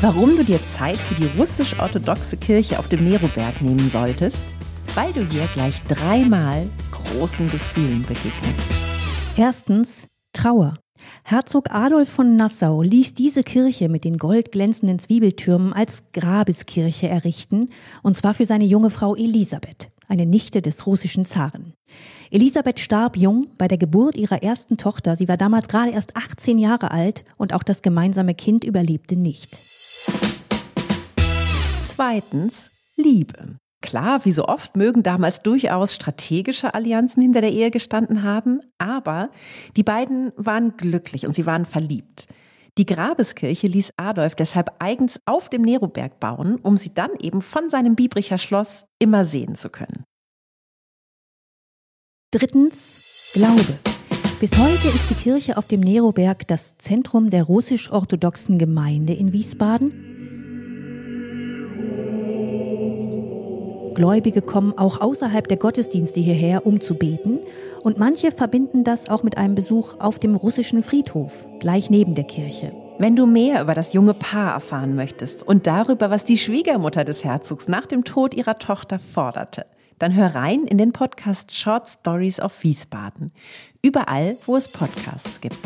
Warum du dir Zeit für die russisch-orthodoxe Kirche auf dem Neroberg nehmen solltest? Weil du hier gleich dreimal großen Gefühlen begegnest. Erstens Trauer. Herzog Adolf von Nassau ließ diese Kirche mit den goldglänzenden Zwiebeltürmen als Grabeskirche errichten, und zwar für seine junge Frau Elisabeth, eine Nichte des russischen Zaren. Elisabeth starb jung bei der Geburt ihrer ersten Tochter. Sie war damals gerade erst 18 Jahre alt und auch das gemeinsame Kind überlebte nicht. Zweitens Liebe. Klar, wie so oft mögen damals durchaus strategische Allianzen hinter der Ehe gestanden haben, aber die beiden waren glücklich und sie waren verliebt. Die Grabeskirche ließ Adolf deshalb eigens auf dem Neroberg bauen, um sie dann eben von seinem Biebricher Schloss immer sehen zu können. Drittens Glaube. Bis heute ist die Kirche auf dem Neroberg das Zentrum der russisch-orthodoxen Gemeinde in Wiesbaden Gläubige kommen auch außerhalb der Gottesdienste hierher, um zu beten. Und manche verbinden das auch mit einem Besuch auf dem russischen Friedhof, gleich neben der Kirche. Wenn du mehr über das junge Paar erfahren möchtest und darüber, was die Schwiegermutter des Herzogs nach dem Tod ihrer Tochter forderte, dann hör rein in den Podcast Short Stories of Wiesbaden. Überall, wo es Podcasts gibt.